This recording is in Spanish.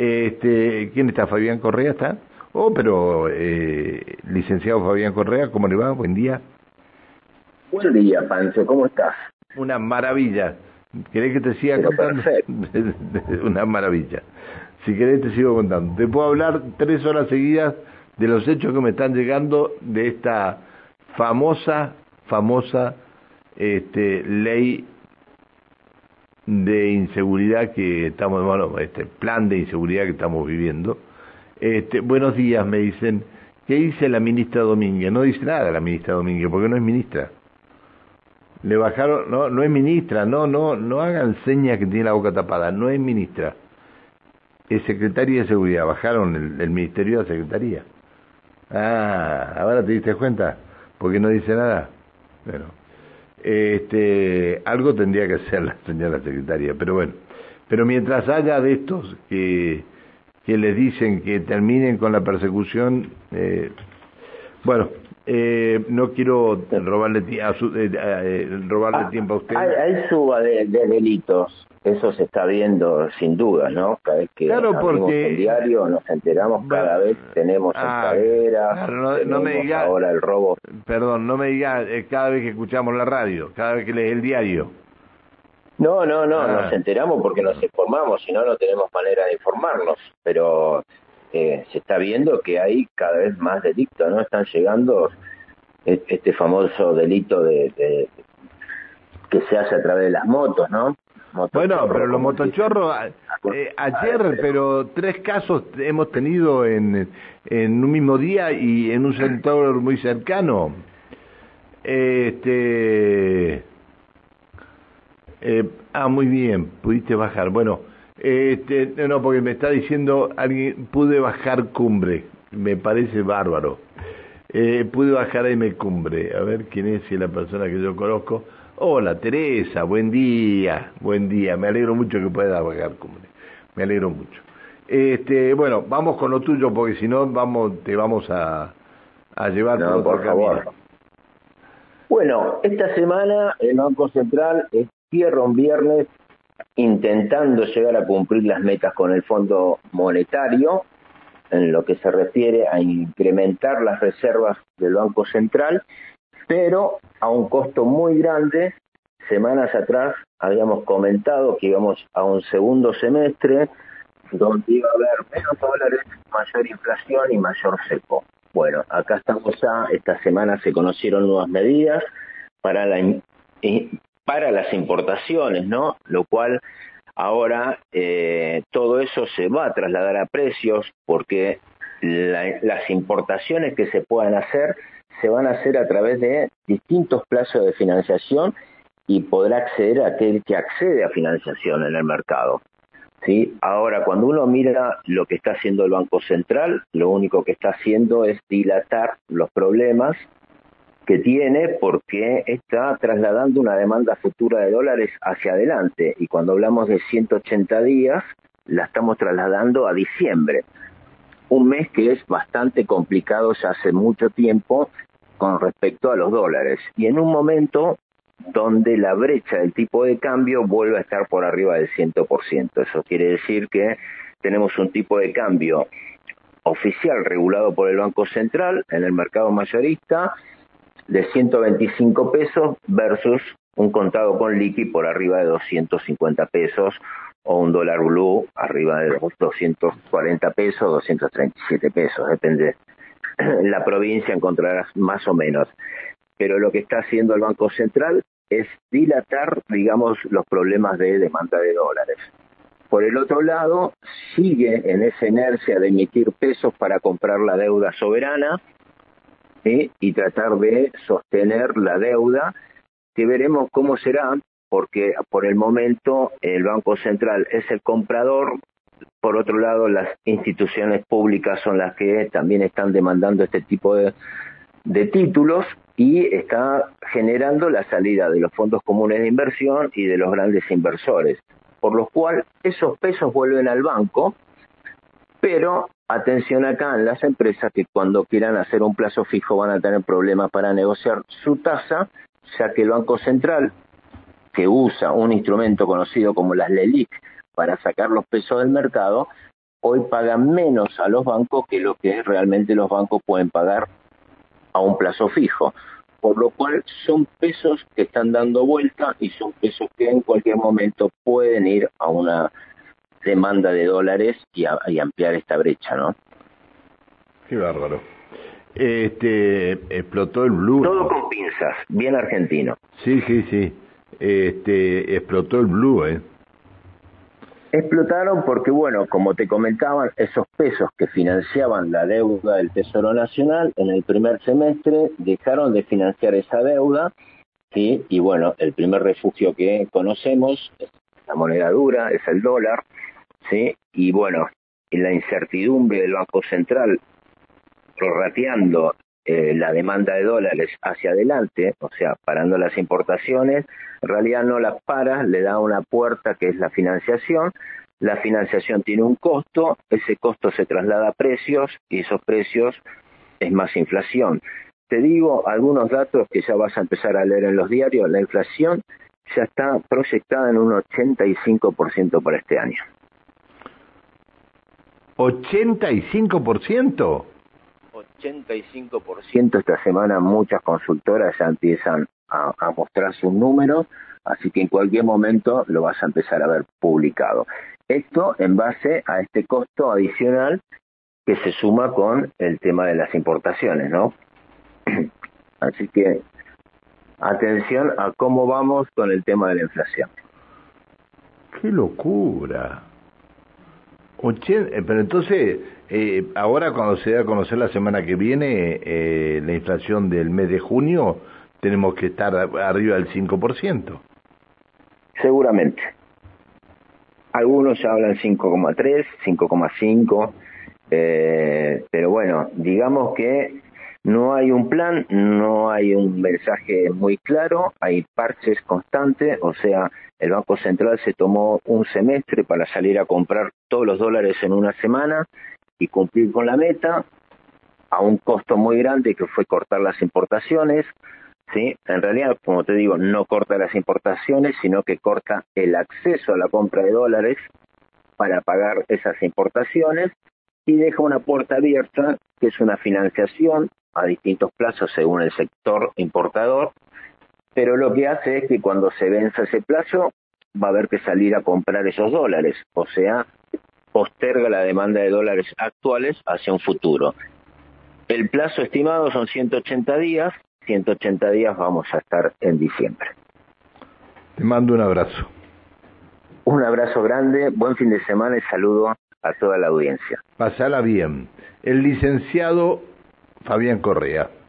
Este, ¿Quién está? ¿Fabián Correa está? Oh, pero eh, licenciado Fabián Correa, ¿cómo le va? Buen día. Buen día, Pancho, ¿cómo estás? Una maravilla. ¿Querés que te siga contando? Una maravilla. Si querés te sigo contando. Te puedo hablar tres horas seguidas de los hechos que me están llegando de esta famosa, famosa este, ley de inseguridad que estamos, bueno, este plan de inseguridad que estamos viviendo. Este, buenos días, me dicen. ¿Qué dice la ministra Domínguez? No dice nada la ministra Domínguez, porque no es ministra. Le bajaron, no, no es ministra, no, no, no hagan señas que tiene la boca tapada, no es ministra. Es secretaria de seguridad, bajaron el, el ministerio la secretaría. Ah, ahora te diste cuenta, porque no dice nada. Bueno, este, algo tendría que hacer la señora secretaria, pero bueno. Pero mientras haya de estos que, que les dicen que terminen con la persecución, eh, bueno, eh, no quiero robarle, a su, eh, eh, robarle Ah, tiempo a usted. Hay, hay suba de, de delitos, eso se está viendo sin duda, ¿no? Cada vez que Claro, porque- el diario nos enteramos, cada vez tenemos Ah, claro, no- no me diga- ahora el robo. Perdón, no me diga eh, cada vez que escuchamos la radio, cada vez que lees el diario. No, no, no, Ah. nos enteramos porque nos informamos, si no, no tenemos manera de informarnos, pero eh, se está viendo que hay cada vez más delitos, ¿no? Están llegando e- este famoso delito de, de- que se hace a través de las motos, ¿no? Bueno, pero los motochorros, eh, ayer, pero tres casos hemos tenido en, en un mismo día y en un sector muy cercano. Este. eh, ah, muy bien, pudiste bajar. Bueno, este, no, porque me está diciendo alguien, pude bajar cumbre, me parece bárbaro. Eh, pude bajar M Cumbre, a ver quién es, si es la persona que yo conozco. Hola Teresa, buen día, buen día, me alegro mucho que pueda bajar Cumbre, me alegro mucho. Este, bueno, vamos con lo tuyo porque si no vamos, te vamos a, a llevar No, por otro por favor. Bueno, esta semana el Banco Central cierra un viernes intentando llegar a cumplir las metas con el Fondo Monetario en lo que se refiere a incrementar las reservas del Banco Central, pero a un costo muy grande. Semanas atrás habíamos comentado que íbamos a un segundo semestre donde iba a haber menos dólares, mayor inflación y mayor seco. Bueno, acá estamos ya, esta semana se conocieron nuevas medidas para, la, para las importaciones, ¿no? Lo cual ahora eh, todo eso se va a trasladar a precios porque la- las importaciones que se puedan hacer se van a hacer a través de distintos plazos de financiación y podrá acceder a aquel que accede a financiación en el mercado. ¿sí? Ahora, cuando uno mira lo que está haciendo el Banco Central, lo único que está haciendo es dilatar los problemas que tiene porque está trasladando una demanda futura de dólares hacia adelante. Y cuando hablamos de 180 días, la estamos trasladando a diciembre. Un mes que es bastante complicado ya hace mucho tiempo con respecto a los dólares. Y en un momento donde la brecha del tipo de cambio vuelve a estar por arriba del 100%. Eso quiere decir que tenemos un tipo de cambio oficial regulado por el Banco Central en el mercado mayorista de 125 pesos versus un contado con liqui por arriba de 250 pesos o un dólar blue arriba de 240 pesos, 237 pesos, depende. En la provincia encontrarás más o menos. Pero lo que está haciendo el Banco Central es dilatar, digamos, los problemas de demanda de dólares. Por el otro lado, sigue en esa inercia de emitir pesos para comprar la deuda soberana y tratar de sostener la deuda, que veremos cómo será, porque por el momento el Banco Central es el comprador, por otro lado las instituciones públicas son las que también están demandando este tipo de, de títulos y está generando la salida de los fondos comunes de inversión y de los grandes inversores, por lo cual esos pesos vuelven al banco, pero atención acá en las empresas que cuando quieran hacer un plazo fijo van a tener problemas para negociar su tasa, ya que el Banco Central, que usa un instrumento conocido como las LELIC para sacar los pesos del mercado, hoy pagan menos a los bancos que lo que realmente los bancos pueden pagar a un plazo fijo. Por lo cual son pesos que están dando vuelta y son pesos que en cualquier momento pueden ir a una demanda de dólares y, ampliar esta brecha, ¿no? Qué bárbaro. Este, explotó el blue. Todo con pinzas, bien argentino. Sí, sí, sí. Este, explotó el blue, ¿eh? Explotaron porque, bueno, como te comentaban, esos pesos que financiaban la deuda del Tesoro Nacional en el primer semestre dejaron de financiar esa deuda, ¿sí? Y bueno, el primer refugio que conocemos es la moneda dura, es el dólar, ¿sí? Y bueno, la incertidumbre del Banco Central prorrateando eh, la demanda de dólares hacia adelante, o sea, parando las importaciones, en realidad no las para, le da una puerta que es la financiación, la financiación tiene un costo, ese costo se traslada a precios y esos precios es más inflación. Te digo algunos datos que ya vas a empezar a leer en los diarios, la inflación ya está proyectada en un 85% para este año. ¿85%? 85% esta semana muchas consultoras ya empiezan a, mostrar sus números, así que en cualquier momento lo vas a empezar a ver publicado. Esto en base a este costo adicional que se suma con el tema de las importaciones, ¿no? Así que atención a cómo vamos con el tema de la inflación. ¡Qué locura! Eh, pero entonces, eh, ahora cuando se da a conocer la semana que viene eh, la inflación del mes de junio, tenemos que estar arriba del 5%. Seguramente. Algunos ya hablan 5,3, 5,5, eh, pero bueno, digamos que no hay un plan, no hay un mensaje muy claro, hay parches constantes, o sea, el Banco Central se tomó un semestre para salir a comprar todos los dólares en una semana y cumplir con la meta a un costo muy grande que fue cortar las importaciones. ¿sí? En realidad, como te digo, no corta las importaciones, sino que corta el acceso a la compra de dólares para pagar esas importaciones y deja una puerta abierta, que es una financiación a distintos plazos según el sector importador, pero lo que hace es que cuando se venza ese plazo va a haber que salir a comprar esos dólares, o sea, posterga la demanda de dólares actuales hacia un futuro. El plazo estimado son 180 días, 180 días vamos a estar en diciembre. Te mando un abrazo. Un abrazo grande, buen fin de semana y saludo a toda la audiencia. Pasala bien. El licenciado Fabián Correa.